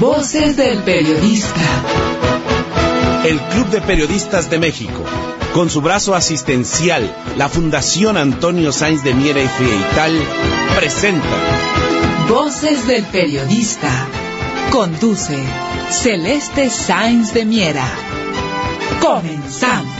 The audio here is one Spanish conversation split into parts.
Voces del Periodista. El Club de Periodistas de México, con su brazo asistencial, la Fundación Antonio Sáenz de Miera y Frieital, presenta Voces del Periodista. Conduce Celeste Sáenz de Miera. Comenzamos.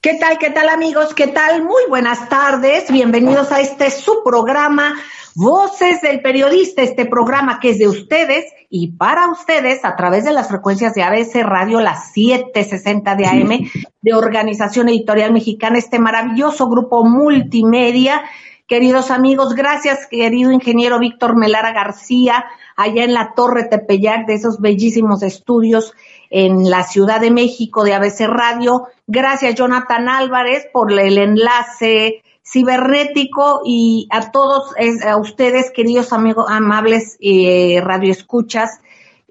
¿Qué tal, qué tal amigos? ¿Qué tal? Muy buenas tardes. Bienvenidos a este su programa Voces del Periodista, este programa que es de ustedes y para ustedes a través de las frecuencias de ABC Radio, las 760 de AM, de Organización Editorial Mexicana, este maravilloso grupo multimedia. Queridos amigos, gracias, querido ingeniero Víctor Melara García, allá en la Torre Tepeyac de esos bellísimos estudios en la Ciudad de México de ABC Radio. Gracias, Jonathan Álvarez, por el enlace cibernético y a todos, a ustedes, queridos amigos, amables eh, radioescuchas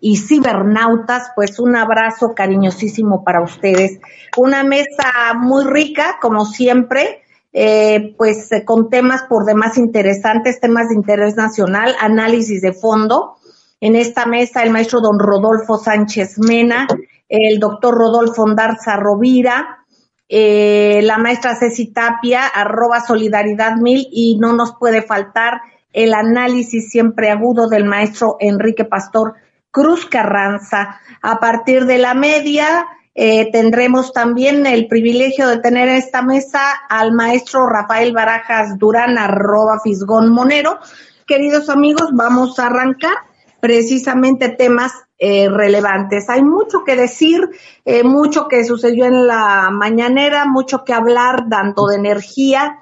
y cibernautas, pues un abrazo cariñosísimo para ustedes. Una mesa muy rica, como siempre, eh, pues con temas por demás interesantes, temas de interés nacional, análisis de fondo en esta mesa el maestro don Rodolfo Sánchez Mena, el doctor Rodolfo Ondarza Rovira, eh, la maestra Ceci Tapia, arroba solidaridad mil, y no nos puede faltar el análisis siempre agudo del maestro Enrique Pastor Cruz Carranza. A partir de la media, eh, tendremos también el privilegio de tener en esta mesa al maestro Rafael Barajas Durán, arroba Fisgón Monero. Queridos amigos, vamos a arrancar precisamente temas eh, relevantes. Hay mucho que decir, eh, mucho que sucedió en la mañanera, mucho que hablar tanto de energía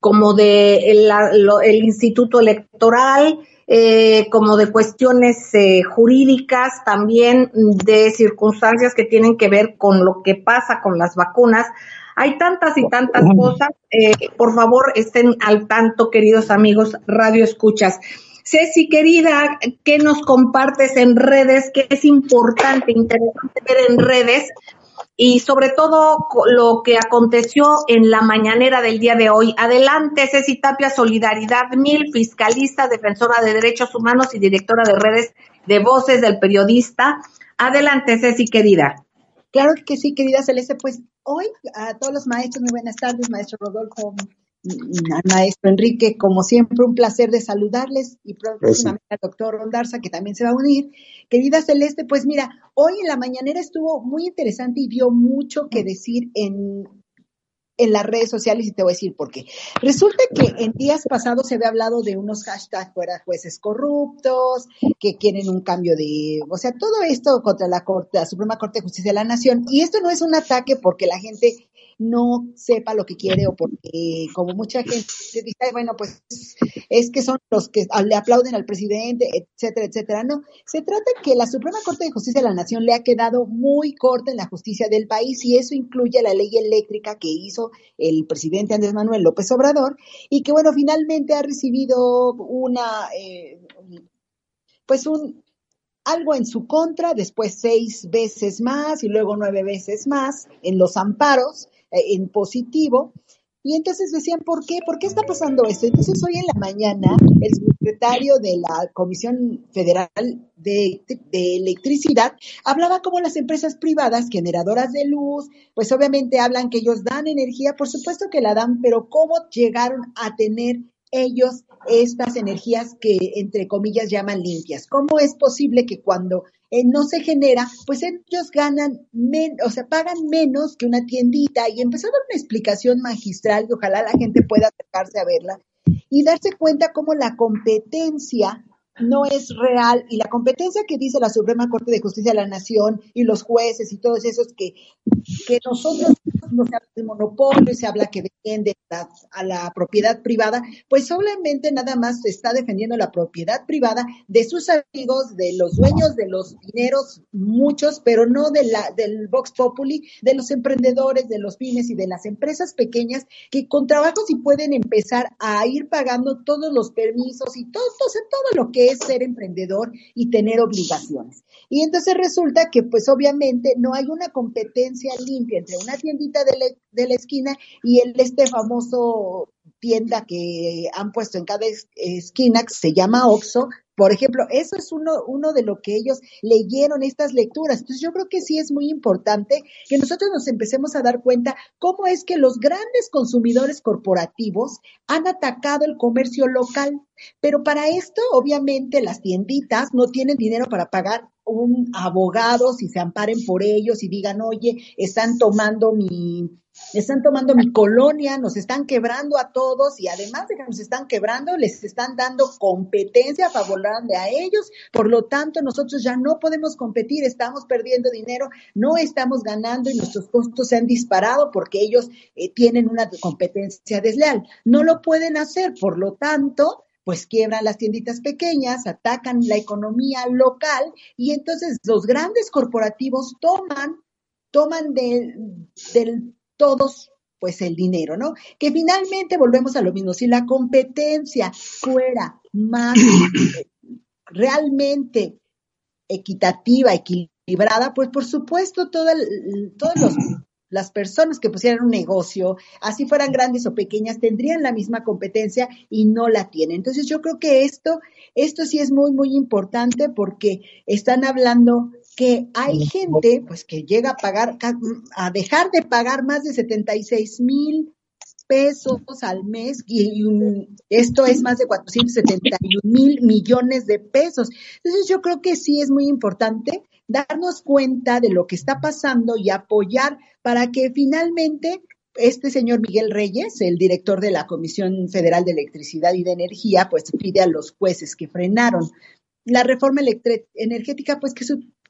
como de el, Instituto Electoral, eh, como de cuestiones jurídicas, también de circunstancias que tienen que ver con lo que pasa con las vacunas. Hay tantas y tantas cosas. por favor, estén al tanto, queridos amigos, radio escuchas. Ceci, querida, ¿qué nos compartes en redes? ¿Qué es importante, interesante ver en redes? Y sobre todo lo que aconteció en la mañanera del día de hoy. Adelante, Ceci Tapia, Solidaridad Mil, fiscalista, defensora de derechos humanos y directora de redes de voces del periodista. Adelante, Ceci, querida. Claro que sí, querida Celeste. Pues hoy a todos los maestros, muy buenas tardes, maestro Rodolfo, maestro Enrique, como siempre, un placer de saludarles y próximamente al doctor Rondarza, que también se va a unir. Querida Celeste, pues mira, hoy en la mañanera estuvo muy interesante y dio mucho que decir en en las redes sociales y te voy a decir por qué. Resulta que en días pasados se había hablado de unos hashtags fuera jueces corruptos, que quieren un cambio de, o sea, todo esto contra la Corte, la Suprema Corte de Justicia de la Nación. Y esto no es un ataque porque la gente no sepa lo que quiere o porque como mucha gente dice, bueno, pues es que son los que le aplauden al presidente, etcétera, etcétera. No, se trata que la Suprema Corte de Justicia de la Nación le ha quedado muy corta en la justicia del país y eso incluye la ley eléctrica que hizo el presidente Andrés Manuel López Obrador y que bueno, finalmente ha recibido una, eh, pues un, algo en su contra, después seis veces más y luego nueve veces más en los amparos en positivo. Y entonces decían, ¿por qué? ¿Por qué está pasando esto? Entonces hoy en la mañana el secretario de la Comisión Federal de, de, Electricidad hablaba como las empresas privadas generadoras de luz, pues obviamente hablan que ellos dan energía, por supuesto que la dan, pero ¿cómo llegaron a tener ellos estas energías que entre comillas llaman limpias? ¿Cómo es posible que cuando eh, no se genera, pues ellos ganan, o sea, pagan menos que una tiendita y empezó a dar una explicación magistral y ojalá la gente pueda acercarse a verla y darse cuenta cómo la competencia no es real. Y la competencia que dice la Suprema Corte de Justicia de la Nación y los jueces y todos esos que, que nosotros no se habla de monopolio se habla que defiende a la propiedad privada, pues obviamente nada más está defendiendo la propiedad privada de sus amigos, de los dueños de los dineros, muchos, pero no de la, del Vox Populi, de los emprendedores, de los pymes y de las empresas pequeñas que con trabajo sí pueden empezar a ir pagando todos los permisos y todo, todo, todo lo que es ser emprendedor y tener obligaciones. Y entonces resulta que pues obviamente no hay una competencia limpia entre una tiendita de la, de la esquina y el este famoso tienda que han puesto en cada esquina que se llama Oxo, por ejemplo, eso es uno, uno de lo que ellos leyeron estas lecturas. Entonces yo creo que sí es muy importante que nosotros nos empecemos a dar cuenta cómo es que los grandes consumidores corporativos han atacado el comercio local. Pero para esto, obviamente, las tienditas no tienen dinero para pagar un abogado si se amparen por ellos y digan, oye, están tomando mi, están tomando mi colonia, nos están quebrando a todos y además de que nos están quebrando, les están dando competencia favorable a ellos. Por lo tanto, nosotros ya no podemos competir, estamos perdiendo dinero, no estamos ganando y nuestros costos se han disparado porque ellos eh, tienen una competencia desleal. No lo pueden hacer, por lo tanto, pues quiebran las tienditas pequeñas, atacan la economía local y entonces los grandes corporativos toman, toman del, del todos pues el dinero, ¿no? Que finalmente volvemos a lo mismo, si la competencia fuera más realmente equitativa, equilibrada, pues por supuesto todas las personas que pusieran un negocio, así fueran grandes o pequeñas, tendrían la misma competencia y no la tienen. Entonces yo creo que esto, esto sí es muy, muy importante porque están hablando que hay gente pues que llega a pagar, a dejar de pagar más de 76 mil pesos al mes y, esto es más de 471 mil millones de pesos. Entonces yo creo que sí es muy importante darnos cuenta de lo que está pasando y apoyar para que finalmente este señor Miguel Reyes, el director de la Comisión Federal de Electricidad y de Energía, pues pide a los jueces que frenaron la reforma energética, pues que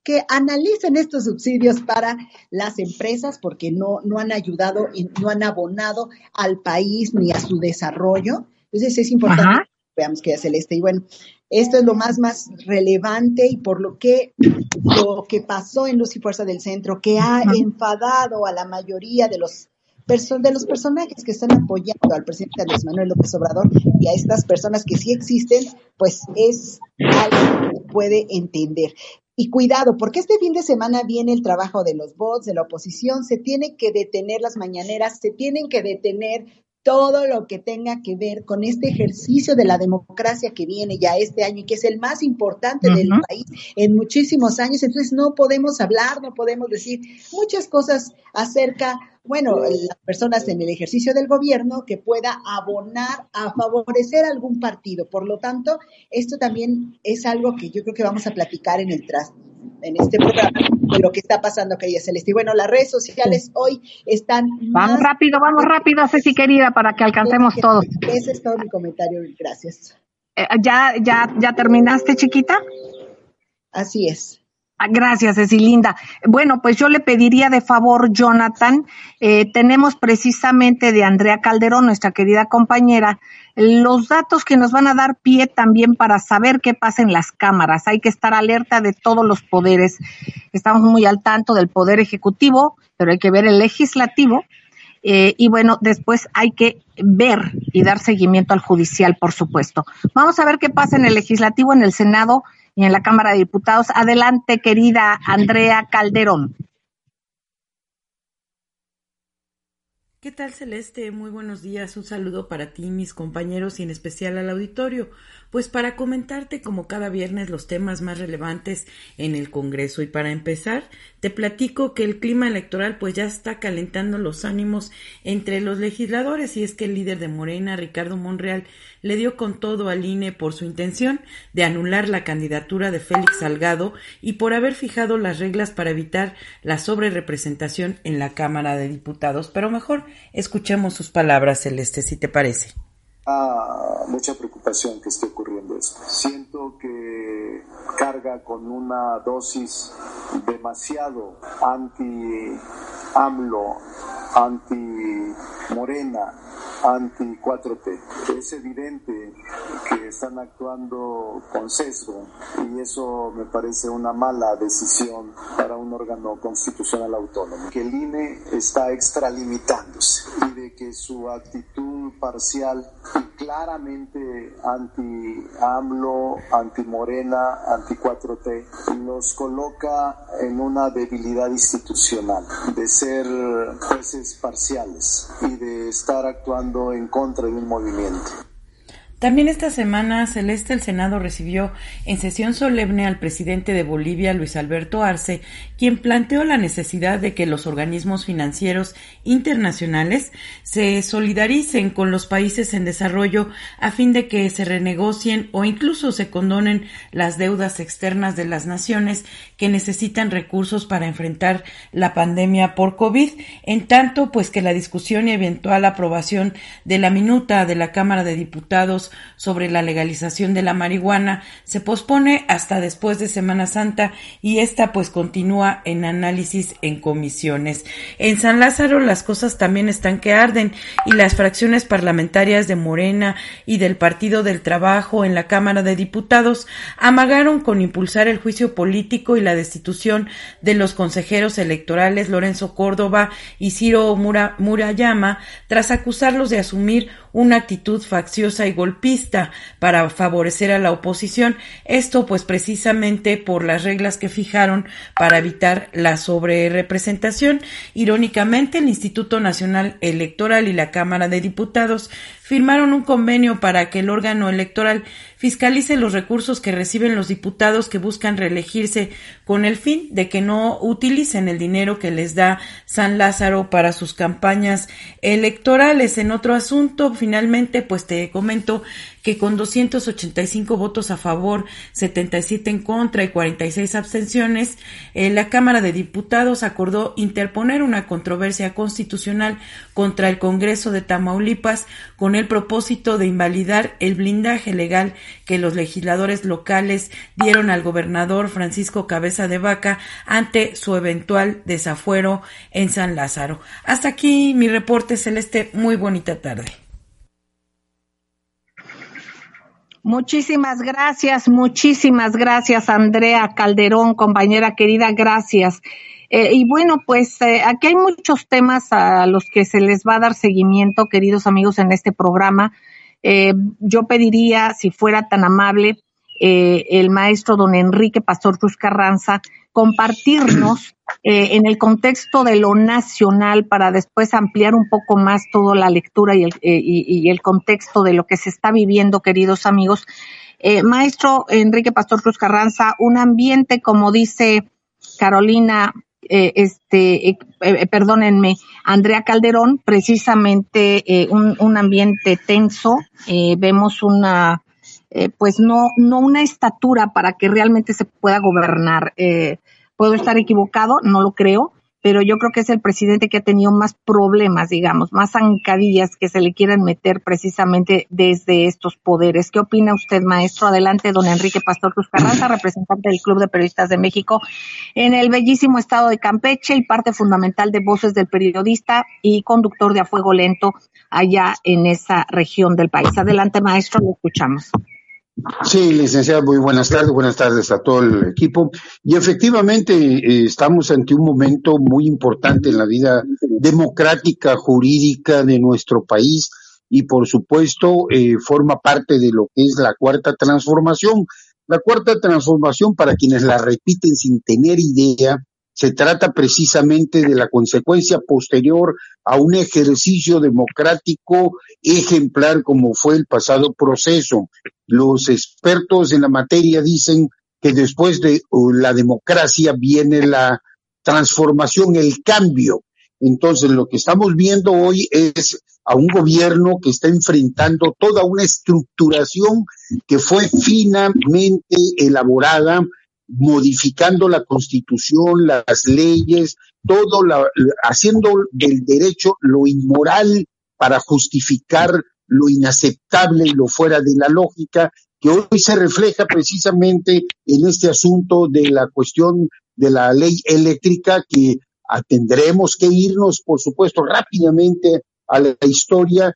que analicen estos subsidios para las empresas porque no, no han ayudado y no han abonado al país ni a su desarrollo. Entonces es importante veamos que es Celeste. Y bueno, esto es lo más, más relevante y por lo que lo que pasó en Luz y Fuerza del Centro, que ha enfadado a la mayoría de los de los personajes que están apoyando al presidente Andrés Manuel López Obrador y a estas personas que sí existen, pues es algo que puede entender. Y cuidado, porque este fin de semana viene el trabajo de los bots, de la oposición, se tiene que detener las mañaneras, se tienen que detener todo lo que tenga que ver con este ejercicio de la democracia que viene ya este año y que es el más importante del país en muchísimos años. Entonces no podemos hablar, no podemos decir muchas cosas acerca, bueno, las personas en el ejercicio del gobierno que pueda abonar a favorecer algún partido. Por lo tanto, esto también es algo que yo creo que vamos a platicar en el tras en este programa de lo que está pasando, querida Celeste. Y bueno, las redes sociales hoy están. Vamos rápido, vamos rápido, Ceci querida, para que alcancemos todos. Ese es todo mi comentario, gracias. Eh, ¿Ya, ya, ya terminaste, chiquita? Así es. Gracias, Cecilinda. Bueno, pues yo le pediría de favor, Jonathan, eh, tenemos precisamente de Andrea Calderón, nuestra querida compañera, los datos que nos van a dar pie también para saber qué pasa en las cámaras. Hay que estar alerta de todos los poderes. Estamos muy al tanto del poder ejecutivo, pero hay que ver el legislativo. Eh, y bueno, después hay que ver y dar seguimiento al judicial, por supuesto. Vamos a ver qué pasa en el legislativo, en el Senado y en la Cámara de Diputados. Adelante, querida Andrea Calderón. ¿Qué tal Celeste? Muy buenos días. Un saludo para ti, mis compañeros y en especial al auditorio pues para comentarte como cada viernes los temas más relevantes en el Congreso. Y para empezar, te platico que el clima electoral pues ya está calentando los ánimos entre los legisladores y es que el líder de Morena, Ricardo Monreal, le dio con todo al INE por su intención de anular la candidatura de Félix Salgado y por haber fijado las reglas para evitar la sobrerepresentación en la Cámara de Diputados. Pero mejor escuchemos sus palabras, Celeste, si te parece mucha preocupación que esté ocurriendo esto. Siento que carga con una dosis demasiado anti-AMLO, anti-Morena, anti-4T. Es evidente que están actuando con sesgo y eso me parece una mala decisión para un órgano constitucional autónomo. Que el INE está extralimitándose y de que su actitud parcial y claramente anti-AMLO, anti-Morena, anti-4T, nos coloca en una debilidad institucional de ser jueces parciales y de estar actuando en contra de un movimiento. También esta semana, Celeste, el Senado recibió en sesión solemne al presidente de Bolivia, Luis Alberto Arce, quien planteó la necesidad de que los organismos financieros internacionales se solidaricen con los países en desarrollo a fin de que se renegocien o incluso se condonen las deudas externas de las naciones que necesitan recursos para enfrentar la pandemia por COVID, en tanto pues que la discusión y eventual aprobación de la minuta de la Cámara de Diputados sobre la legalización de la marihuana se pospone hasta después de Semana Santa y esta pues continúa en análisis en comisiones. En San Lázaro las cosas también están que arden y las fracciones parlamentarias de Morena y del Partido del Trabajo en la Cámara de Diputados amagaron con impulsar el juicio político y la destitución de los consejeros electorales Lorenzo Córdoba y Ciro Murayama tras acusarlos de asumir una actitud facciosa y golpista para favorecer a la oposición. Esto pues precisamente por las reglas que fijaron para evitar la sobrerepresentación. Irónicamente, el Instituto Nacional Electoral y la Cámara de Diputados firmaron un convenio para que el órgano electoral fiscalice los recursos que reciben los diputados que buscan reelegirse con el fin de que no utilicen el dinero que les da San Lázaro para sus campañas electorales. En otro asunto, finalmente, pues te comento que con 285 votos a favor, 77 en contra y 46 abstenciones, eh, la Cámara de Diputados acordó interponer una controversia constitucional contra el Congreso de Tamaulipas con el propósito de invalidar el blindaje legal que los legisladores locales dieron al gobernador Francisco Cabeza de Vaca ante su eventual desafuero en San Lázaro. Hasta aquí mi reporte celeste. Muy bonita tarde. Muchísimas gracias, muchísimas gracias, Andrea Calderón, compañera querida, gracias. Eh, y bueno, pues eh, aquí hay muchos temas a los que se les va a dar seguimiento, queridos amigos, en este programa. Eh, yo pediría, si fuera tan amable, el maestro don Enrique Pastor Cruz Carranza, compartirnos eh, en el contexto de lo nacional para después ampliar un poco más toda la lectura y el, eh, y, el contexto de lo que se está viviendo, queridos amigos. Eh, maestro Enrique Pastor Cruz Carranza, un ambiente, como dice Carolina, este, perdónenme, Andrea Calderón, precisamente un, un, ambiente tenso. vemos una, pues no, no una estatura para que realmente se pueda gobernar. Puedo estar equivocado, no lo creo, pero yo creo que es el presidente que ha tenido más problemas, digamos, más zancadillas que se le quieran meter precisamente desde estos poderes. ¿Qué opina usted, maestro? Adelante, don Enrique Pastor Cruz Carranza, representante del Club de Periodistas de México en el bellísimo estado de Campeche y parte fundamental de Voces del Periodista y conductor de A Fuego Lento allá en esa región del país. Adelante, maestro, lo escuchamos. Sí, licenciado, muy buenas tardes, buenas tardes a todo el equipo. Y efectivamente eh, estamos ante un momento muy importante en la vida democrática, jurídica de nuestro país y por supuesto eh, forma parte de lo que es la cuarta transformación. La cuarta transformación, para quienes la repiten sin tener idea, se trata precisamente de la consecuencia posterior a un ejercicio democrático ejemplar como fue el pasado proceso. Los expertos en la materia dicen que después de uh, la democracia viene la transformación, el cambio. Entonces, lo que estamos viendo hoy es a un gobierno que está enfrentando toda una estructuración que fue finamente elaborada modificando la constitución, las leyes, todo haciendo del derecho lo inmoral para justificar lo inaceptable y lo fuera de la lógica, que hoy se refleja precisamente en este asunto de la cuestión de la ley eléctrica, que tendremos que irnos, por supuesto, rápidamente a la historia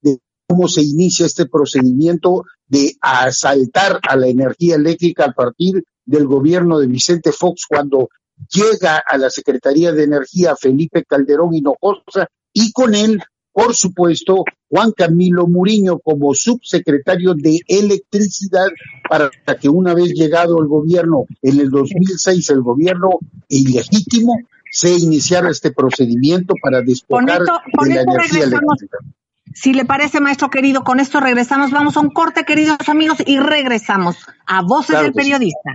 de cómo se inicia este procedimiento de asaltar a la energía eléctrica a partir del gobierno de Vicente Fox cuando llega a la Secretaría de Energía Felipe Calderón Hinojosa y con él por supuesto, Juan Camilo Muriño como subsecretario de Electricidad para que una vez llegado al gobierno en el 2006, el gobierno ilegítimo, se iniciara este procedimiento para despojar de la energía eléctrica. Si le parece, maestro querido, con esto regresamos. Vamos a un corte, queridos amigos, y regresamos a Voces del Periodista.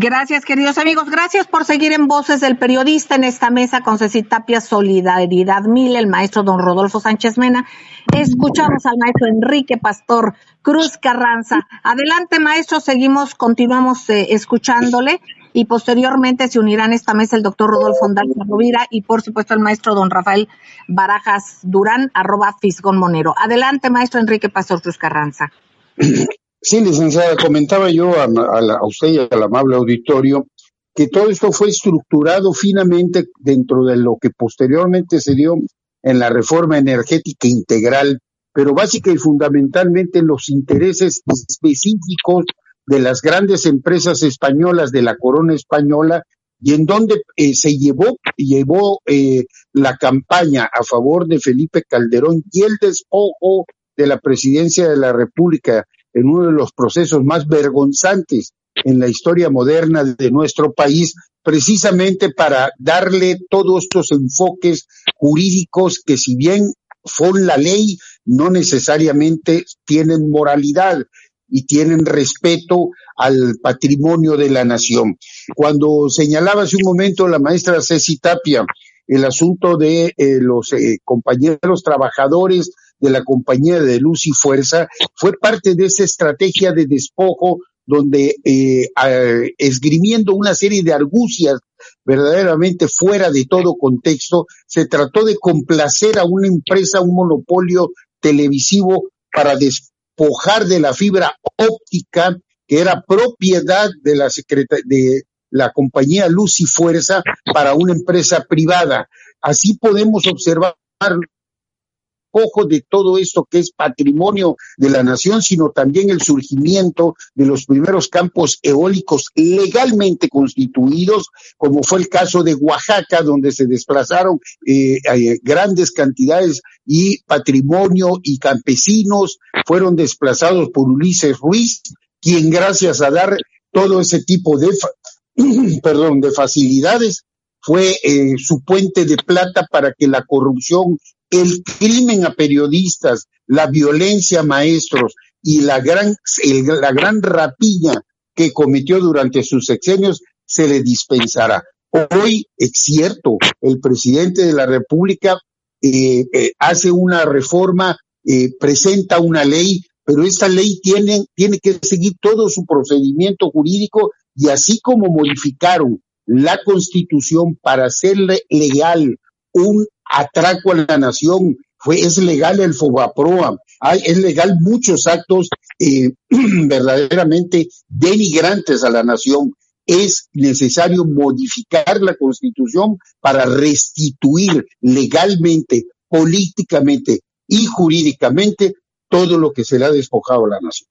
Gracias, queridos amigos. Gracias por seguir en Voces del Periodista en esta mesa con Ceci Tapia, Solidaridad Mil, el maestro don Rodolfo Sánchez Mena. Escuchamos al maestro Enrique Pastor Cruz Carranza. Adelante, maestro, seguimos, continuamos eh, escuchándole y posteriormente se unirán a esta mesa el doctor Rodolfo Andalza Rovira y por supuesto el maestro don Rafael Barajas Durán, arroba Fisgón Monero. Adelante, maestro Enrique Pastor Cruz Carranza. Sí, licenciada, comentaba yo a, usted y al amable auditorio que todo esto fue estructurado finamente dentro de lo que posteriormente se dio en la reforma energética integral, pero básica y fundamentalmente en los intereses específicos de las grandes empresas españolas de la corona española y en donde eh, se llevó, llevó eh, la campaña a favor de Felipe Calderón y el despojo de la presidencia de la República en uno de los procesos más vergonzantes en la historia moderna de nuestro país, precisamente para darle todos estos enfoques jurídicos que si bien son la ley, no necesariamente tienen moralidad y tienen respeto al patrimonio de la nación. Cuando señalaba hace un momento la maestra Ceci Tapia el asunto de eh, los eh, compañeros trabajadores de la compañía de luz y fuerza, fue parte de esa estrategia de despojo donde eh, esgrimiendo una serie de argucias verdaderamente fuera de todo contexto, se trató de complacer a una empresa, un monopolio televisivo para despojar de la fibra óptica que era propiedad de la de la compañía Luz y Fuerza para una empresa privada. Así podemos observar ojo de todo esto que es patrimonio de la nación, sino también el surgimiento de los primeros campos eólicos legalmente constituidos, como fue el caso de Oaxaca, donde se desplazaron eh, eh, grandes cantidades y patrimonio y campesinos fueron desplazados por Ulises Ruiz, quien gracias a dar todo ese tipo de, perdón, de facilidades fue eh, su puente de plata para que la corrupción el crimen a periodistas, la violencia a maestros y la gran, la gran rapiña que cometió durante sus sexenios se le dispensará. Hoy es cierto, el presidente de la República eh, eh, hace una reforma, eh, presenta una ley, pero esta ley tiene, tiene que seguir todo su procedimiento jurídico y así como modificaron la constitución para hacerle legal un atraco a la nación, fue, es legal el FOBAPROA, hay, es legal muchos actos eh, verdaderamente denigrantes a la nación. Es necesario modificar la constitución para restituir legalmente, políticamente y jurídicamente todo lo que se le ha despojado a la nación.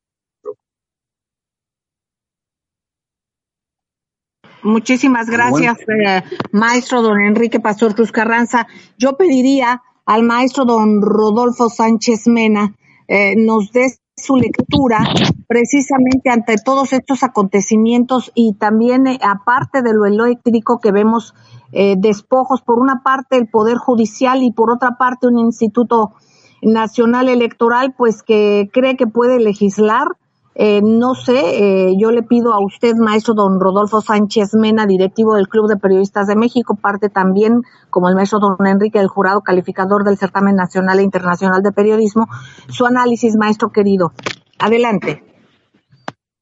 Muchísimas gracias, eh, maestro don Enrique Pastor Cruz Carranza. Yo pediría al maestro don Rodolfo Sánchez Mena eh, nos dé su lectura precisamente ante todos estos acontecimientos y también eh, aparte de lo eléctrico que vemos despojos, por una parte el Poder Judicial y por otra parte un Instituto Nacional Electoral, pues que cree que puede legislar eh, no sé, eh, yo le pido a usted, maestro don Rodolfo Sánchez Mena, directivo del Club de Periodistas de México, parte también, como el maestro don Enrique, del jurado calificador del Certamen Nacional e Internacional de Periodismo, su análisis, maestro querido. Adelante.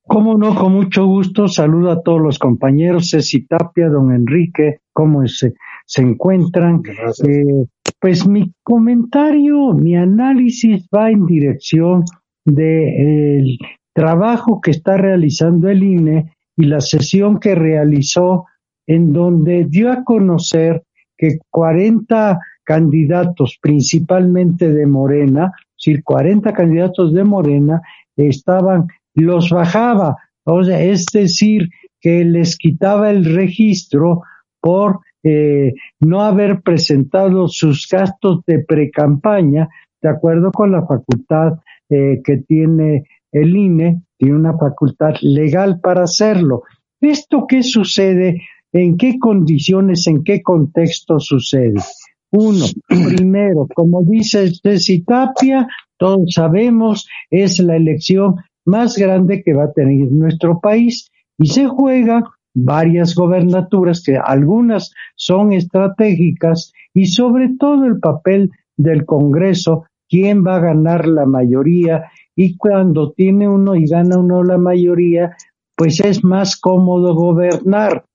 Cómo no, con mucho gusto. Saludo a todos los compañeros, Ceci Tapia, don Enrique, cómo se, se encuentran. Eh, pues mi comentario, mi análisis va en dirección de trabajo que está realizando el INE y la sesión que realizó en donde dio a conocer que 40 candidatos, principalmente de Morena, es decir, 40 candidatos de Morena, estaban, los bajaba, o sea, es decir, que les quitaba el registro por eh, no haber presentado sus gastos de precampaña, de acuerdo con la facultad eh, que tiene el INE, tiene una facultad legal para hacerlo. ¿Esto qué sucede? ¿En qué condiciones, en qué contexto sucede? Uno, primero, como dice Ceci Tapia, todos sabemos, es la elección más grande que va a tener nuestro país y se juega varias gobernaturas que algunas son estratégicas y sobre todo el papel del Congreso, quién va a ganar la mayoría y cuando tiene uno y gana uno la mayoría, pues es más cómodo gobernar.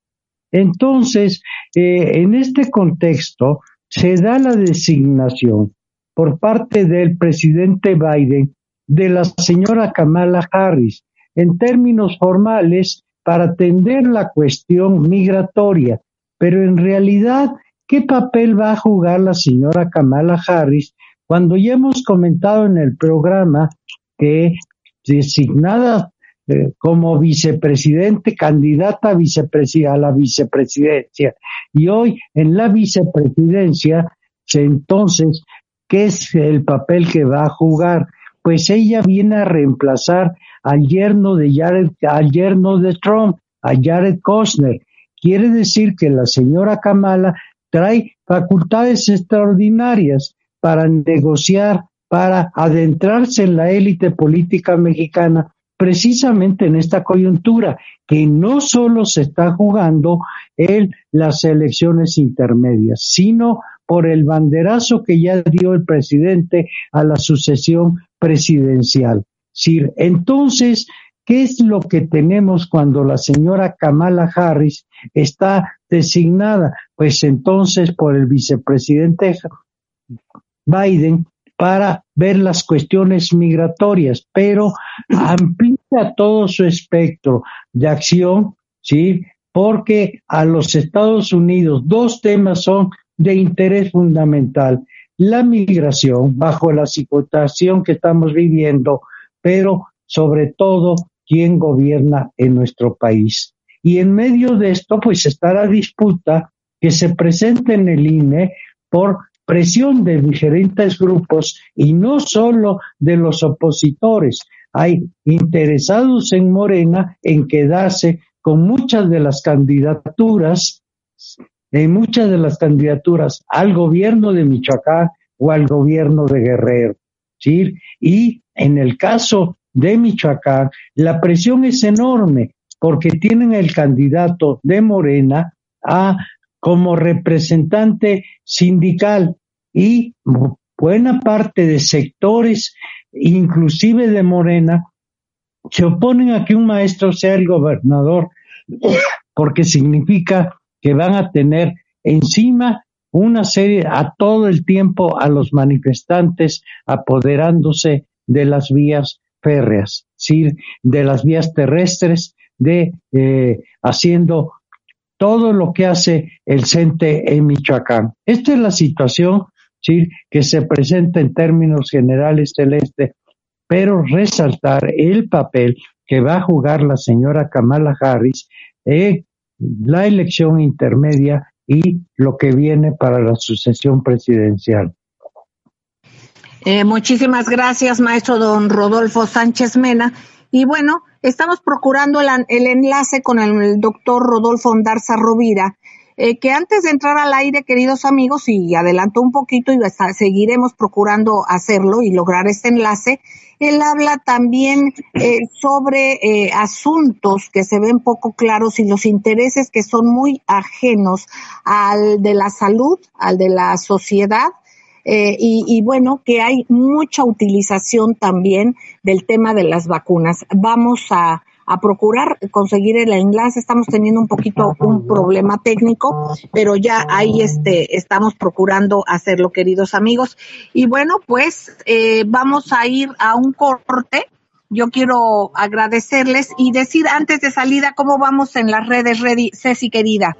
Entonces, eh, en este contexto, se da la designación por parte del presidente Biden de la señora Kamala Harris en términos formales para atender la cuestión migratoria. Pero en realidad, ¿qué papel va a jugar la señora Kamala Harris cuando ya hemos comentado en el programa que designada eh, como vicepresidente, candidata a, a la vicepresidencia, y hoy en la vicepresidencia, entonces, ¿qué es el papel que va a jugar? Pues ella viene a reemplazar al yerno de Jared, al yerno de Trump, a Jared Kushner. Quiere decir que la señora Kamala trae facultades extraordinarias para negociar, para adentrarse en la élite política mexicana, precisamente en esta coyuntura, que no solo se está jugando en las elecciones intermedias, sino por el banderazo que ya dio el presidente a la sucesión presidencial. Entonces, ¿qué es lo que tenemos cuando la señora Kamala Harris está designada? Pues entonces por el vicepresidente Biden para ver las cuestiones migratorias, pero amplía todo su espectro de acción, ¿sí? Porque a los Estados Unidos dos temas son de interés fundamental. La migración, bajo la situación que estamos viviendo, pero sobre todo quién gobierna en nuestro país. Y en medio de esto, pues está la disputa que se presenta en el INE por presión de diferentes grupos y no solo de los opositores. Hay interesados en Morena en quedarse con muchas de las candidaturas, en muchas de las candidaturas al gobierno de Michoacán o al gobierno de Guerrero. Y en el caso de Michoacán, la presión es enorme porque tienen el candidato de Morena a como representante sindical y buena parte de sectores, inclusive de Morena, se oponen a que un maestro sea el gobernador porque significa que van a tener encima una serie a todo el tiempo a los manifestantes apoderándose de las vías férreas, de las vías terrestres, de eh, haciendo todo lo que hace el CENTE en Michoacán. Esta es la situación ¿sí? Que se presenta en términos generales celeste, pero resaltar el papel que va a jugar la señora Kamala Harris en la elección intermedia y lo que viene para la sucesión presidencial. Eh, muchísimas gracias, maestro don Rodolfo Sánchez Mena. Y bueno, estamos procurando el, enlace con el doctor Rodolfo Ondarza Rovira, eh, que antes de entrar al aire, queridos amigos, y adelanto un poquito y seguiremos procurando hacerlo y lograr este enlace, él habla también eh, sobre eh, asuntos que se ven poco claros y los intereses que son muy ajenos al de la salud, al de la sociedad eh, y, bueno, que hay mucha utilización también del tema de las vacunas. Vamos a, procurar conseguir el enlace. Estamos teniendo un poquito un problema técnico, pero ya ahí este, estamos procurando hacerlo, queridos amigos. Y bueno, pues eh, vamos a ir a un corte. Yo quiero agradecerles y decir antes de salida cómo vamos en las redes, Ceci querida.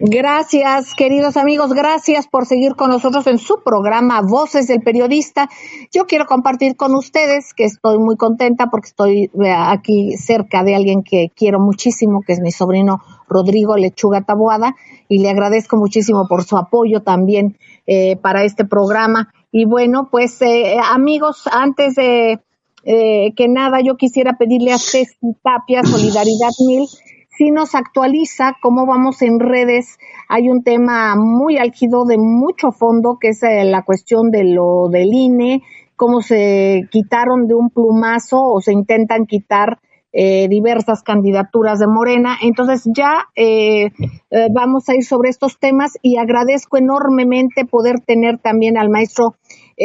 Gracias, queridos amigos, gracias por seguir con nosotros en su programa Voces del Periodista. Yo quiero compartir con ustedes que estoy muy contenta porque estoy eh, aquí cerca de alguien que quiero muchísimo, que es mi sobrino Rodrigo Lechuga Taboada, y le agradezco muchísimo por su apoyo también eh, para este programa. Y bueno, pues eh, amigos, antes de que nada, yo quisiera pedirle a Ceci Tapia Solidaridad Mil si nos actualiza cómo vamos en redes. Hay un tema muy álgido de mucho fondo, que es eh, la cuestión de lo del INE, cómo se quitaron de un plumazo o se intentan quitar eh, diversas candidaturas de Morena. Entonces ya eh, vamos a ir sobre estos temas y agradezco enormemente poder tener también al maestro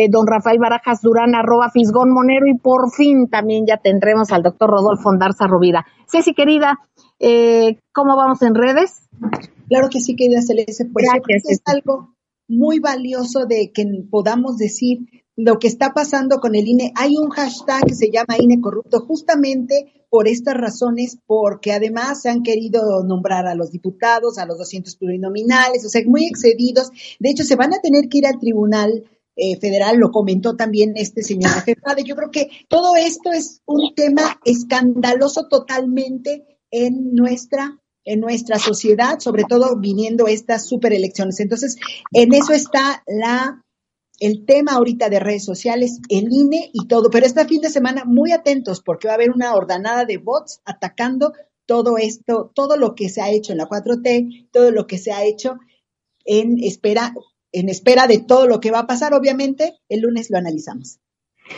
don Rafael Barajas Durán, arroba Fisgón Monero y por fin también ya tendremos al doctor Rodolfo Ondarza Rovira. Ceci, querida, eh, ¿Cómo vamos en redes? Claro que sí, querida Celeste. Pues es algo muy valioso de que podamos decir lo que está pasando con el INE. Hay un hashtag que se llama INE corrupto justamente por estas razones, porque además se han querido nombrar a los diputados, a los 200 plurinominales, o sea, muy excedidos. De hecho, se van a tener que ir al tribunal eh, federal, lo comentó también este señor Yo creo que todo esto es un tema escandaloso totalmente en nuestra en nuestra sociedad, sobre todo viniendo estas superelecciones. Entonces, en eso está la el tema ahorita de redes sociales, el INE y todo, pero este fin de semana muy atentos porque va a haber una ordenada de bots atacando todo esto, todo lo que se ha hecho en la 4T, todo lo que se ha hecho en espera en espera de todo lo que va a pasar, obviamente, el lunes lo analizamos.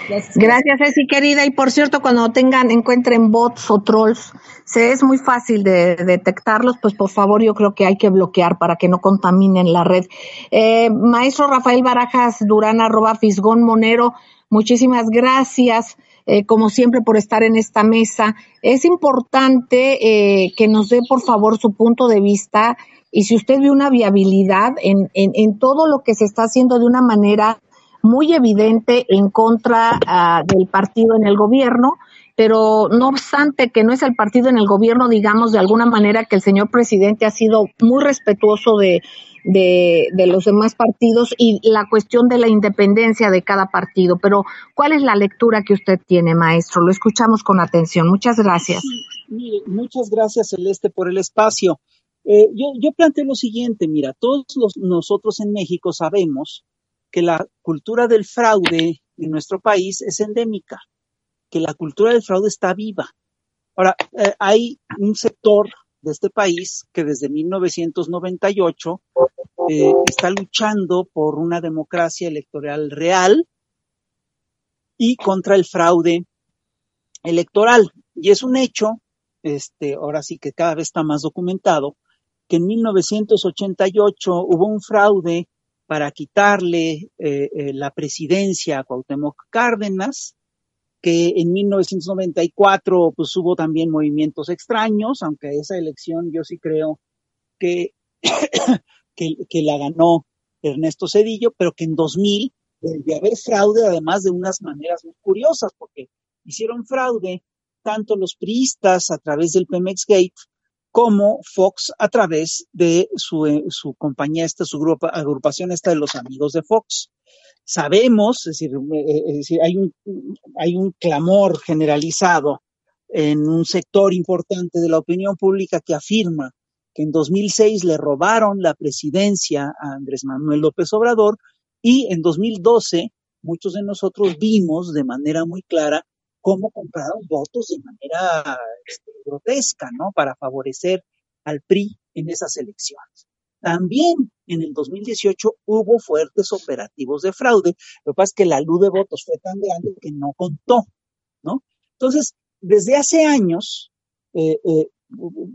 Gracias, Ceci, querida. Y por cierto, cuando tengan, encuentren bots o trolls, se es muy fácil de, detectarlos, pues por favor yo creo que hay que bloquear para que no contaminen la red. Eh, maestro Rafael Barajas Durán, arroba Fisgón Monero, muchísimas gracias. Eh, como siempre, por estar en esta mesa. Es importante eh, que nos dé, por favor, su punto de vista y si usted ve una viabilidad en, en, en todo lo que se está haciendo de una manera muy evidente en contra ah, del partido en el gobierno, pero no obstante que no es el partido en el gobierno, digamos de alguna manera que el señor presidente ha sido muy respetuoso de, de, los demás partidos y la cuestión de la independencia de cada partido. Pero, ¿cuál es la lectura que usted tiene, maestro? Lo escuchamos con atención. Muchas gracias. muchas gracias, Celeste, por el espacio. Eh, yo, yo planteo lo siguiente, mira, todos los, nosotros en México sabemos que la cultura del fraude en nuestro país es endémica, que la cultura del fraude está viva. Ahora, eh, hay un sector de este país que desde 1998 eh, está luchando por una democracia electoral real y contra el fraude electoral. Y es un hecho, este, ahora sí que cada vez está más documentado, que en 1988 hubo un fraude para quitarle eh, eh, la presidencia a Cuauhtémoc Cárdenas, que en 1994 pues hubo también movimientos extraños, aunque esa elección yo sí creo que, que, la ganó Ernesto Cedillo, pero que en 2000 volvió a haber fraude, además de unas maneras muy curiosas, porque hicieron fraude tanto los priistas a través del Pemex Gate como Fox a través de su, eh, su compañía, esta, su agrupación esta de los amigos de Fox. Sabemos, es decir, eh, eh, es decir hay, un, hay un clamor generalizado en un sector importante de la opinión pública que afirma que en 2006 le robaron la presidencia a Andrés Manuel López Obrador y en 2012 muchos de nosotros vimos de manera muy clara cómo compraron votos de manera este, grotesca, ¿no? Para favorecer al PRI en esas elecciones. También en el 2018 hubo fuertes operativos de fraude. Lo que pasa es que la luz de votos fue tan grande que no contó, ¿no? Entonces, desde hace años, eh, eh,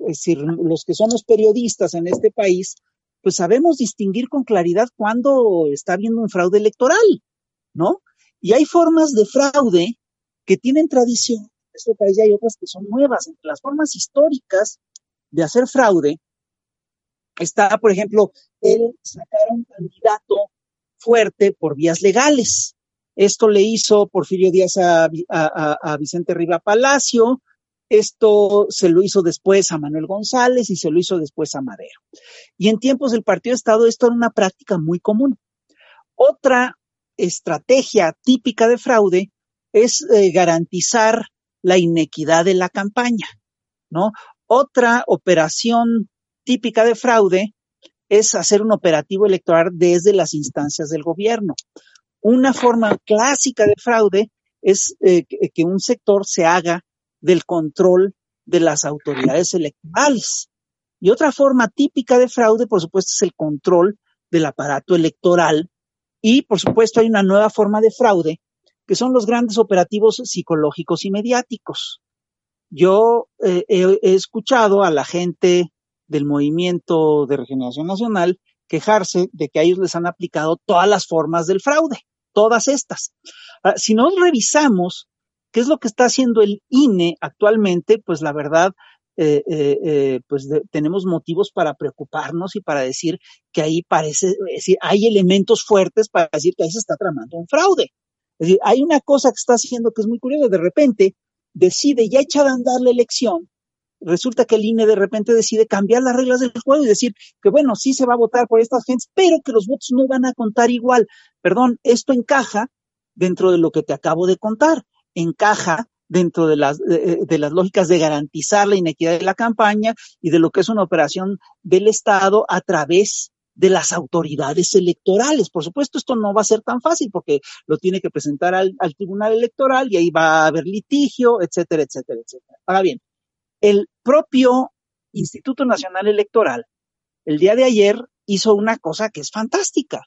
es decir, los que somos periodistas en este país, pues sabemos distinguir con claridad cuando está habiendo un fraude electoral, ¿no? Y hay formas de fraude que tienen tradición. En este país hay otras que son nuevas. Entre las formas históricas de hacer fraude está, por ejemplo, el sacar a un candidato fuerte por vías legales. Esto le hizo Porfirio Díaz a, Vicente Riva Palacio, Esto se lo hizo después a Manuel González y se lo hizo después a Madero. Y en tiempos del Partido de Estado esto era una práctica muy común. Otra estrategia típica de fraude es eh, garantizar la inequidad de la campaña, ¿no? Otra operación típica de fraude es hacer un operativo electoral desde las instancias del gobierno. Una forma clásica de fraude es eh, que un sector se haga del control de las autoridades electorales. Y otra forma típica de fraude, por supuesto, es el control del aparato electoral. Y, por supuesto, hay una nueva forma de fraude, que son los grandes operativos psicológicos y mediáticos. Yo eh, he, escuchado a la gente del movimiento de regeneración nacional quejarse de que a ellos les han aplicado todas las formas del fraude, todas estas. Ah, si no revisamos qué es lo que está haciendo el INE actualmente, pues la verdad, eh, eh, pues tenemos motivos para preocuparnos y para decir que ahí parece, es decir, hay elementos fuertes para decir que ahí se está tramando un fraude. Es decir, hay una cosa que está haciendo que es muy curiosa, de repente decide ya echar a andar la elección, resulta que el INE de repente decide cambiar las reglas del juego y decir que bueno, sí se va a votar por estas gentes, pero que los votos no van a contar igual. Perdón, esto encaja dentro de lo que te acabo de contar, encaja dentro de las, de, las lógicas de garantizar la inequidad de la campaña y de lo que es una operación del Estado a través de las autoridades electorales. Por supuesto, esto no va a ser tan fácil porque lo tiene que presentar al, al Tribunal Electoral y ahí va a haber litigio, etcétera, etcétera, etcétera. Ahora bien, el propio Instituto Nacional Electoral, el día de ayer, hizo una cosa que es fantástica.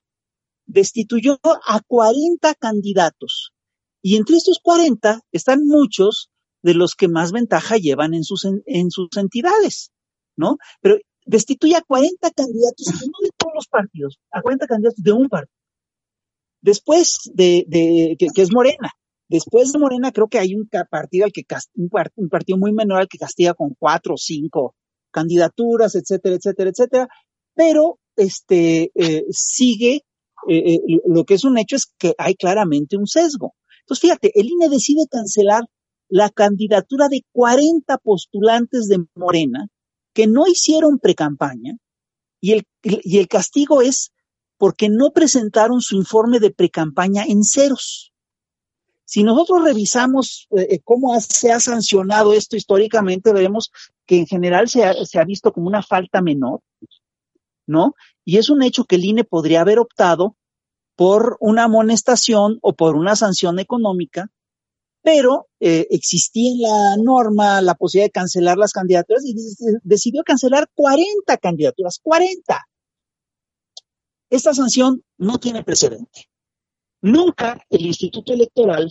Destituyó a 40 candidatos. Y entre estos 40 están muchos de los que más ventaja llevan en sus, en, sus entidades, ¿no? Pero destituye a 40 candidatos, no de todos los partidos, a 40 candidatos de un partido. Después de, que, es Morena, Después de Morena, creo que hay un partido al que un partido muy menor al que castiga con cuatro o cinco candidaturas, etcétera, etcétera, etcétera. Pero este eh, sigue eh, eh, lo que es un hecho es que hay claramente un sesgo. Entonces, fíjate, el INE decide cancelar la candidatura de 40 postulantes de Morena que no hicieron precampaña y el, y el castigo es porque no presentaron su informe de precampaña en ceros. Si nosotros revisamos eh, cómo se ha sancionado esto históricamente, veremos que en general se ha, se ha visto como una falta menor, ¿no? Y es un hecho que el INE podría haber optado por una amonestación o por una sanción económica, pero eh, existía en la norma la posibilidad de cancelar las candidaturas y decidió cancelar 40 candidaturas, 40. Esta sanción no tiene precedente. Nunca el Instituto Electoral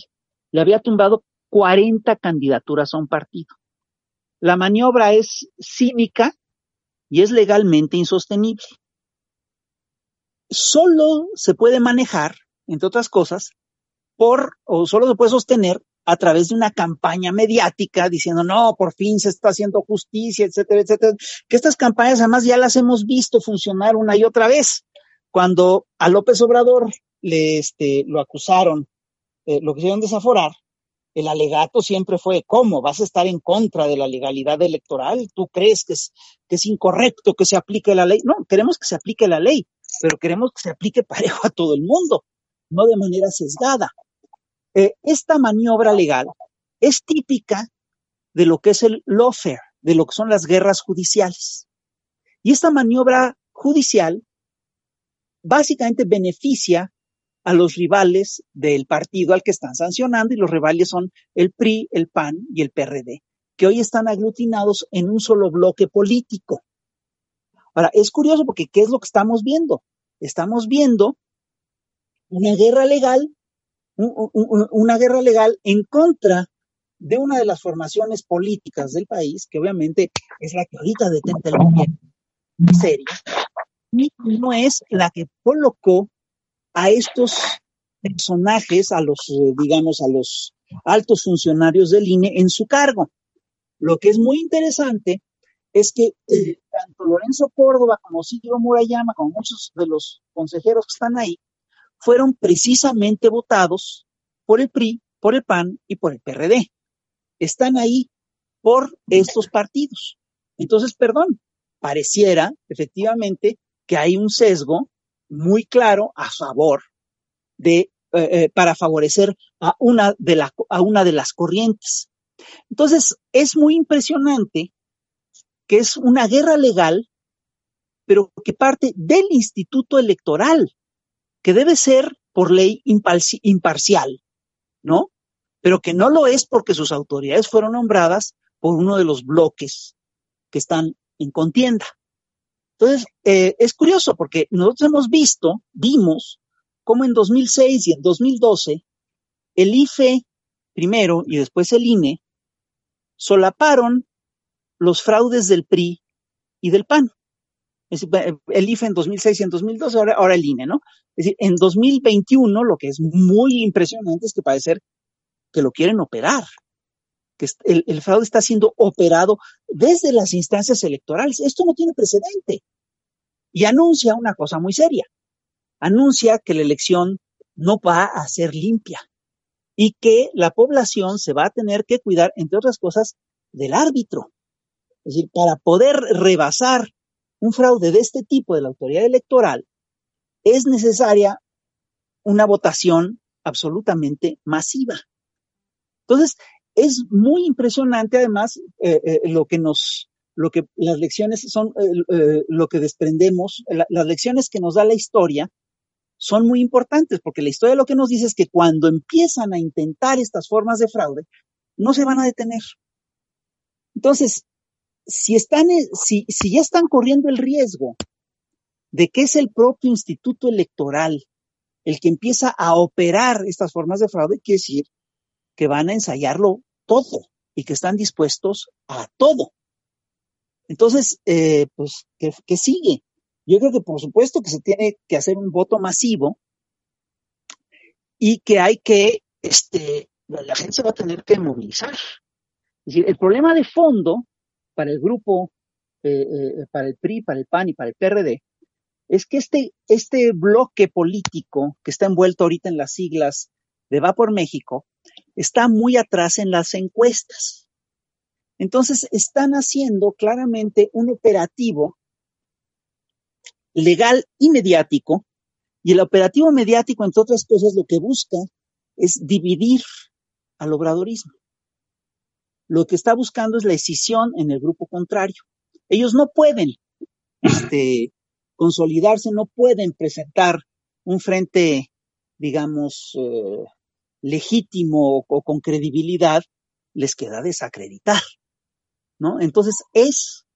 le había tumbado 40 candidaturas a un partido. La maniobra es cínica y es legalmente insostenible. Solo se puede manejar, entre otras cosas, por, o solo se puede sostener a través de una campaña mediática diciendo, no, por fin se está haciendo justicia, etcétera, etcétera. Que estas campañas además ya las hemos visto funcionar una y otra vez. Cuando a López Obrador le, este, lo acusaron, eh, lo quisieron desaforar, el alegato siempre fue, ¿cómo? ¿Vas a estar en contra de la legalidad electoral? ¿Tú crees que es, que es incorrecto que se aplique la ley? No, queremos que se aplique la ley, pero queremos que se aplique parejo a todo el mundo, no de manera sesgada. Eh, esta maniobra legal es típica de lo que es el lawfare, de lo que son las guerras judiciales. Y esta maniobra judicial básicamente beneficia a los rivales del partido al que están sancionando y los rivales son el PRI, el PAN y el PRD, que hoy están aglutinados en un solo bloque político. Ahora, es curioso porque ¿qué es lo que estamos viendo? Estamos viendo una guerra legal, una guerra legal en contra de una de las formaciones políticas del país, que obviamente es la que ahorita detenta el gobierno serio, y no es la que colocó a estos personajes, a los, eh, digamos, a los altos funcionarios del INE en su cargo. Lo que es muy interesante es que eh, tanto Lorenzo Córdoba como Silvio Murayama, como muchos de los consejeros que están ahí, fueron precisamente votados por el PRI, por el PAN y por el PRD. Están ahí por estos partidos. Entonces, perdón, pareciera efectivamente que hay un sesgo muy claro a favor de, eh, eh, para favorecer a una, de la, a una de las corrientes. Entonces, es muy impresionante que es una guerra legal, pero que parte del instituto electoral, que debe ser por ley imparcial, ¿no? Pero que no lo es porque sus autoridades fueron nombradas por uno de los bloques que están en contienda. Entonces, eh, es curioso porque nosotros hemos visto, vimos, cómo en 2006 y en 2012, el IFE primero y después el INE solaparon los fraudes del PRI y del PAN. El IFE en 2006 y en 2012, ahora, ahora el INE, ¿no? Es decir, en 2021 lo que es muy impresionante es que parece que lo quieren operar, que el, fraude está siendo operado desde las instancias electorales. Esto no tiene precedente. Y anuncia una cosa muy seria. Anuncia que la elección no va a ser limpia y que la población se va a tener que cuidar, entre otras cosas, del árbitro. Es decir, para poder rebasar un fraude de este tipo de la autoridad electoral, es necesaria una votación absolutamente masiva. Entonces, es muy impresionante además eh, eh, lo que nos, lo que las lecciones son, eh, lo que desprendemos, las lecciones que nos da la historia son muy importantes porque la historia lo que nos dice es que cuando empiezan a intentar estas formas de fraude, no se van a detener. Entonces, si están, si, si ya están corriendo el riesgo de que es el propio instituto electoral el que empieza a operar estas formas de fraude, quiere decir que van a ensayarlo todo y que están dispuestos a todo. Entonces, eh, pues, ¿qué, sigue? Yo creo que por supuesto que se tiene que hacer un voto masivo y que hay que, este, la gente se va a tener que movilizar. Es decir, el problema de fondo para el grupo, eh, eh, para el PRI, para el PAN y para el PRD, es que este, este bloque político que está envuelto ahorita en las siglas de Va por México, está muy atrás en las encuestas. Entonces, están haciendo claramente un operativo legal y mediático, y el operativo mediático, entre otras cosas, lo que busca es dividir al obradorismo. Lo que está buscando es la escisión en el grupo contrario. Ellos no pueden este, consolidarse, no pueden presentar un frente, digamos, eh, legítimo o, con credibilidad, les queda desacreditar, ¿no? Entonces es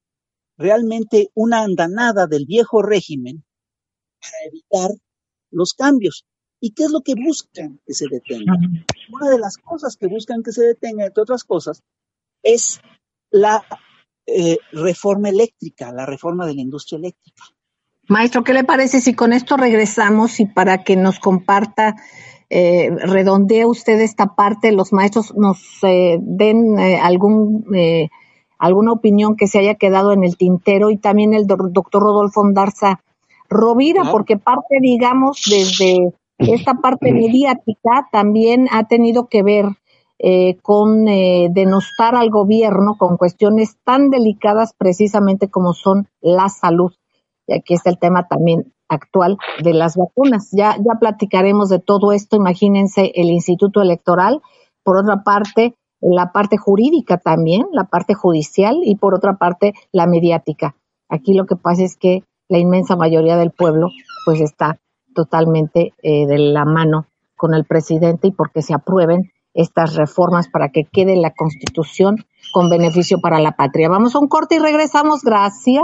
realmente una andanada del viejo régimen para evitar los cambios. ¿Y qué es lo que buscan que se detenga? Una de las cosas que buscan que se detenga, entre otras cosas, es la eh, reforma eléctrica, la reforma de la industria eléctrica. Maestro, ¿qué le parece si con esto regresamos y para que nos comparta, eh, redondee usted esta parte, los maestros nos eh, den eh, algún, eh, alguna opinión que se haya quedado en el tintero y también el doctor Rodolfo Ondarza Rovira, porque parte, digamos, desde esta parte mediática también ha tenido que ver con denostar al gobierno con cuestiones tan delicadas precisamente como son la salud y aquí está el tema también actual de las vacunas. Ya, ya platicaremos de todo esto, imagínense el Instituto Electoral, por otra parte, la parte jurídica también, la parte judicial y por otra parte, la mediática. Aquí lo que pasa es que la inmensa mayoría del pueblo pues está totalmente eh, de la mano con el presidente y porque se aprueben estas reformas para que quede la constitución con beneficio para la patria. Vamos a un corte y regresamos. Gracias.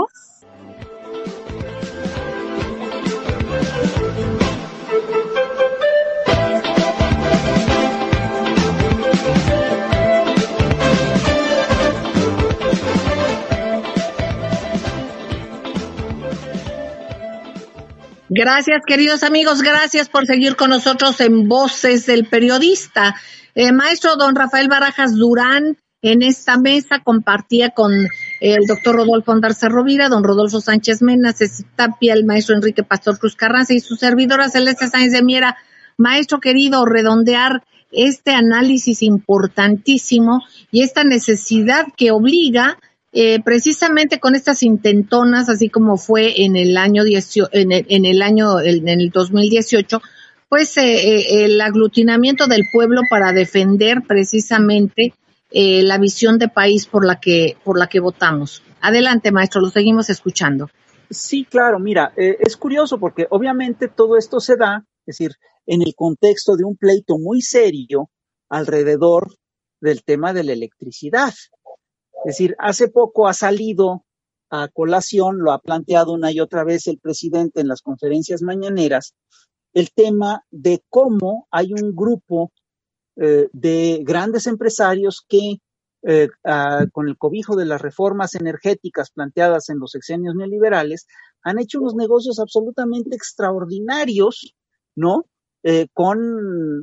Gracias, queridos amigos. Gracias por seguir con nosotros en Voces del Periodista. Eh, maestro don Rafael Barajas Durán, en esta mesa compartía con el doctor Rodolfo Andarce Rovira, don Rodolfo Sánchez Mena, Tapia, el maestro Enrique Pastor Cruz Carranza y su servidora Celeste Sáenz de Miera. Maestro querido, redondear este análisis importantísimo y esta necesidad que obliga eh, precisamente con estas intentonas, así como fue en el año en el, año en el 2018, pues eh, eh, el aglutinamiento del pueblo para defender precisamente la visión de país por la que por la que votamos. Adelante, maestro, lo seguimos escuchando. Sí, claro, mira, es curioso porque obviamente todo esto se da, es decir, en el contexto de un pleito muy serio alrededor del tema de la electricidad. Es decir, hace poco ha salido a colación, lo ha planteado una y otra vez el presidente en las conferencias mañaneras, el tema de cómo hay un grupo eh, de grandes empresarios que eh, con el cobijo de las reformas energéticas planteadas en los sexenios neoliberales, han hecho unos negocios absolutamente extraordinarios, ¿no? Eh, con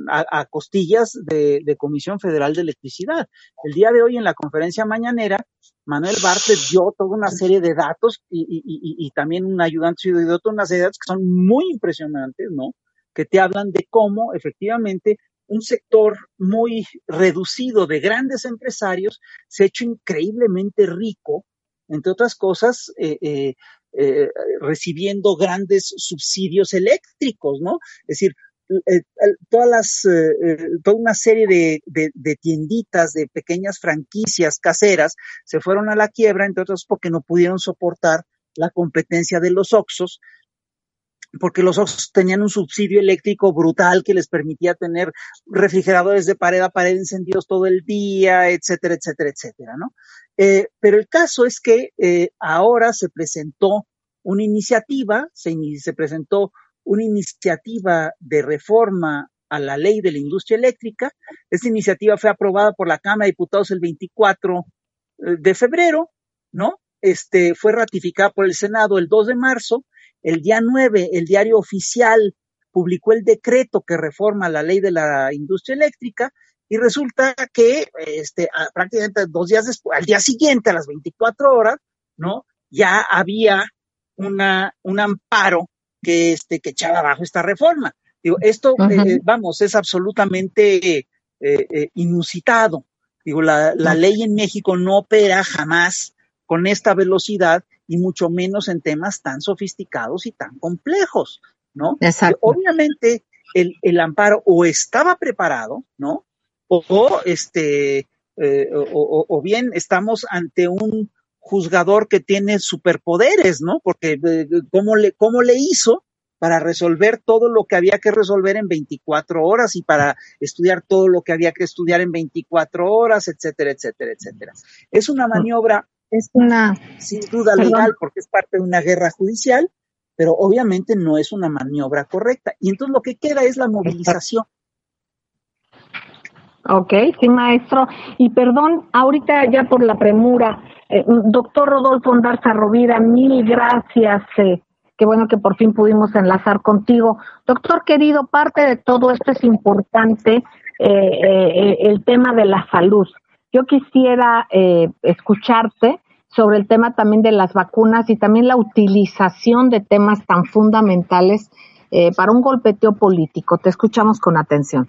a, costillas de, Comisión Federal de Electricidad. El día de hoy en la conferencia mañanera, Manuel Bartlett dio toda una serie de datos y, también un ayudante dio toda una serie de datos que son muy impresionantes, ¿no? Que te hablan de cómo efectivamente un sector muy reducido de grandes empresarios se ha hecho increíblemente rico, entre otras cosas, eh, eh, recibiendo grandes subsidios eléctricos, ¿no? Es decir, eh, todas las, eh, eh, toda una serie de, de, tienditas, de pequeñas franquicias caseras se fueron a la quiebra, entre otras porque no pudieron soportar la competencia de los Oxos, porque los Oxos tenían un subsidio eléctrico brutal que les permitía tener refrigeradores de pared a pared encendidos todo el día, etcétera, etcétera, etcétera, ¿no? pero el caso es que ahora se presentó una iniciativa, se, se presentó una iniciativa de reforma a la ley de la industria eléctrica. Esta iniciativa fue aprobada por la Cámara de Diputados el 24 eh, de febrero, ¿no? Este fue ratificada por el Senado el 2 de marzo. El día 9, el diario oficial publicó el decreto que reforma la ley de la industria eléctrica y resulta que este, prácticamente dos días después, al día siguiente, a las 24 horas, ¿no? Ya había una, un amparo que, este, que echaba abajo esta reforma. Digo, esto, eh, vamos, es absolutamente eh, eh, inusitado. Digo, la, la ley en México no opera jamás con esta velocidad y mucho menos en temas tan sofisticados y tan complejos, ¿no? Exacto. Obviamente, el, el amparo o estaba preparado, ¿no? O, este, o, o, bien estamos ante un, juzgador que tiene superpoderes, ¿no? Porque eh, ¿cómo, le, ¿cómo le hizo para resolver todo lo que había que resolver en 24 horas y para estudiar todo lo que había que estudiar en 24 horas, etcétera, etcétera, etcétera? Es una maniobra, es una, sin duda legal, porque es parte de una guerra judicial, pero obviamente no es una maniobra correcta. Y entonces lo que queda es la movilización. Ok, sí, maestro. Y perdón, ahorita ya por la premura, eh, doctor Rodolfo Ondarza Rovira, mil gracias. Eh, qué bueno que por fin pudimos enlazar contigo. Doctor querido, parte de todo esto es importante, eh, el tema de la salud. Yo quisiera escucharte sobre el tema también de las vacunas y también la utilización de temas tan fundamentales para un golpeteo político. Te escuchamos con atención.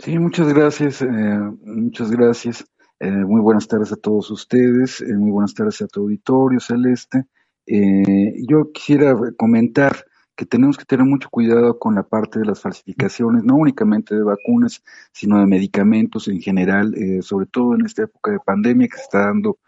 Sí, muchas gracias, eh, muchas gracias. Eh, muy buenas tardes a todos ustedes, eh, muy buenas tardes a tu auditorio celeste. yo quisiera comentar que tenemos que tener mucho cuidado con la parte de las falsificaciones, no únicamente de vacunas, sino de medicamentos en general, sobre todo en esta época de pandemia que se está dando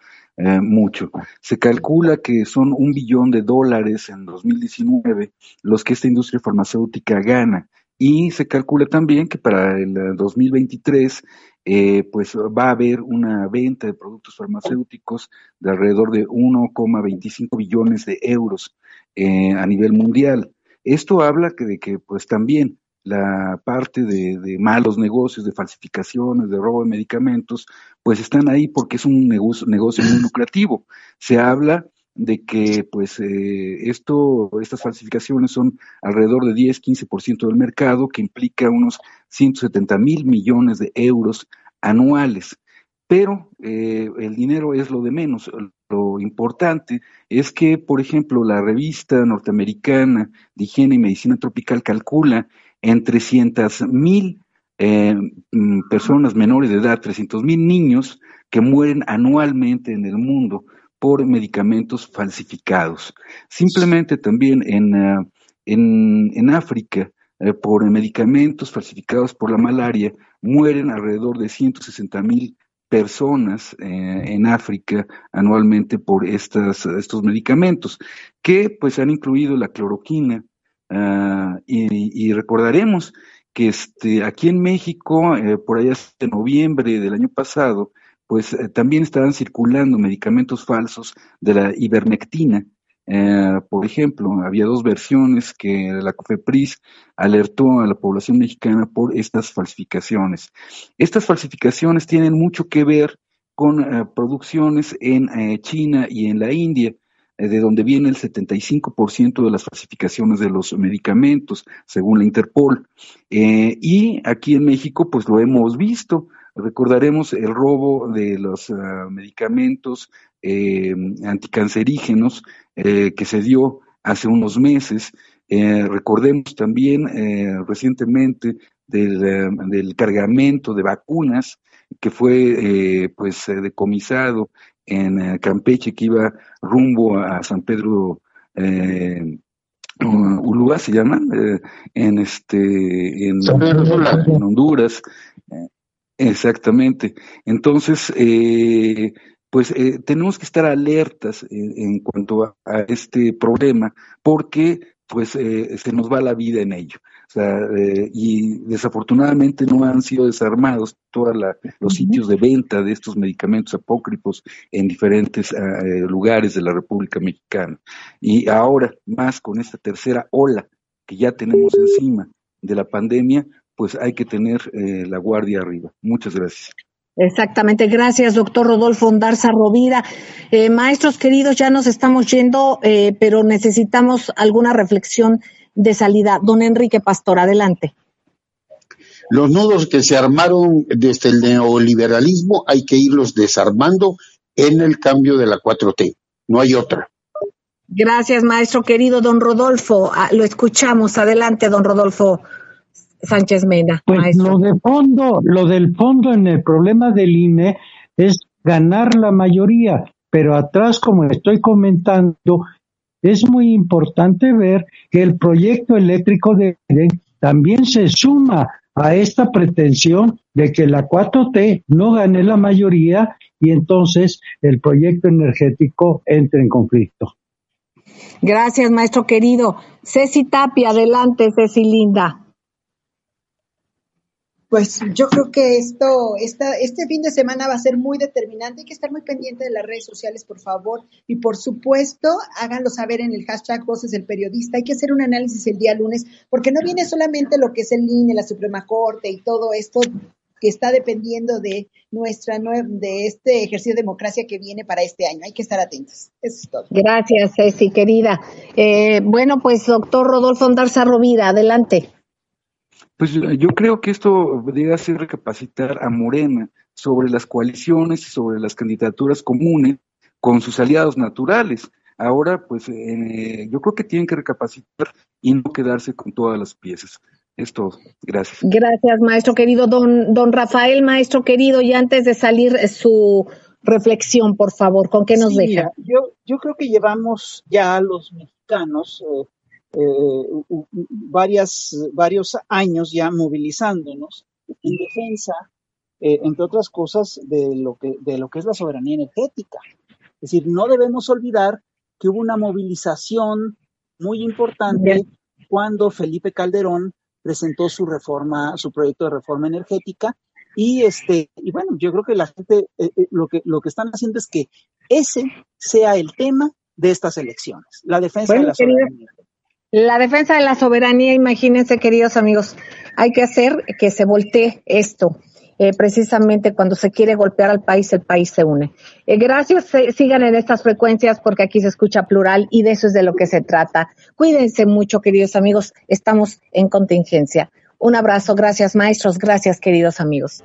mucho. Se calcula que son un billón de dólares en 2019 los que esta industria farmacéutica gana y se calcula también que para el 2023 eh, pues va a haber una venta de productos farmacéuticos de alrededor de 1,25 billones de euros eh, a nivel mundial. Esto habla que de que pues también la parte de, de, malos negocios, de falsificaciones, de robo de medicamentos, pues están ahí porque es un negocio, negocio muy lucrativo. Se habla de que pues eh, esto, estas falsificaciones son alrededor de 10-15% del mercado, que implica unos 170 mil millones de euros anuales. Pero eh, el dinero es lo de menos. Lo importante es que, por ejemplo, la revista norteamericana de higiene y medicina tropical calcula en 300 mil eh, mm, personas menores de edad, 300 mil niños que mueren anualmente en el mundo por medicamentos falsificados. Simplemente también en, ah, en, África, eh, por medicamentos falsificados por la malaria, mueren alrededor de 160 mil personas eh, en África anualmente por estas, estos medicamentos, que pues han incluido la cloroquina, y, recordaremos que este, aquí en México, eh, por allá de noviembre del año pasado, pues eh, también estaban circulando medicamentos falsos de la ivermectina. por ejemplo, había dos versiones que la COFEPRIS alertó a la población mexicana por estas falsificaciones. Estas falsificaciones tienen mucho que ver con eh, producciones en eh, China y en la India, eh, de donde viene el 75% de las falsificaciones de los medicamentos, según la Interpol. y aquí en México, pues lo hemos visto. Recordaremos el robo de los medicamentos anticancerígenos que se dio hace unos meses. Eh, recordemos también eh, recientemente del, eh, del, cargamento de vacunas que fue pues decomisado en Campeche que iba rumbo a San Pedro Ulúa se llama en este en, en Honduras exactamente entonces pues tenemos que estar alertas en, cuanto a, a, este problema, porque pues eh, se nos va la vida en ello. O sea, eh, y desafortunadamente no han sido desarmados todos los sitios de venta de estos medicamentos apócrifos en diferentes eh, lugares de la República Mexicana. Y ahora, más con esta tercera ola que ya tenemos encima de la pandemia, pues hay que tener la guardia arriba. Muchas gracias. Exactamente, gracias, doctor Rodolfo Ondarza Rovira. Eh, maestros queridos, ya nos estamos yendo, eh, pero necesitamos alguna reflexión de salida. Don Enrique Pastor, adelante. Los nudos que se armaron desde el neoliberalismo hay que irlos desarmando en el cambio de la 4T. No hay otra. Gracias, maestro querido don Rodolfo. Ah, lo escuchamos. Adelante, don Rodolfo Sánchez Mena. Pues lo de fondo, lo del fondo en el problema del INE es ganar la mayoría, pero atrás, como estoy comentando, es muy importante ver que el proyecto eléctrico de también se suma a esta pretensión de que la 4T no gane la mayoría y entonces el proyecto energético entre en conflicto. Gracias, maestro querido. Ceci Tapia, adelante, Ceci Linda pues yo creo que esto, esta, este fin de semana va a ser muy determinante. Hay que estar muy pendiente de las redes sociales, por favor. Y por supuesto, háganlo saber en el hashtag Voces del Periodista. Hay que hacer un análisis el día lunes, porque no viene solamente lo que es el INE, la Suprema Corte y todo esto que está dependiendo de nuestra de este ejercicio de democracia que viene para este año. Hay que estar atentos. Eso es todo. Gracias, Ceci, querida. Eh, bueno, pues doctor Rodolfo Andarza Rovira, adelante. Pues yo creo que esto debe hacer recapacitar a Morena sobre las coaliciones y sobre las candidaturas comunes con sus aliados naturales. Ahora, pues eh, yo creo que tienen que recapacitar y no quedarse con todas las piezas. Es todo. Gracias. Gracias, maestro querido. Don, don Rafael, maestro querido, y antes de salir eh, su reflexión, por favor, ¿con qué nos deja? yo, yo creo que llevamos ya los mexicanos eh, eh, varias, varios años ya movilizándonos en defensa, eh, entre otras cosas, de lo, que, de lo que es la soberanía energética. Es decir, no debemos olvidar que hubo una movilización muy importante cuando Felipe Calderón presentó su reforma, su proyecto de reforma energética. Y este, y bueno, yo creo que la gente eh, lo que lo que están haciendo es que ese sea el tema de estas elecciones, la defensa de la soberanía. La defensa de la soberanía, imagínense, queridos amigos, hay que hacer que se voltee esto. Eh, precisamente cuando se quiere golpear al país, el país se une. Eh, gracias, sigan en estas frecuencias porque aquí se escucha plural y de eso es de lo que se trata. Cuídense mucho, queridos amigos, estamos en contingencia. Un abrazo, gracias maestros, gracias queridos amigos.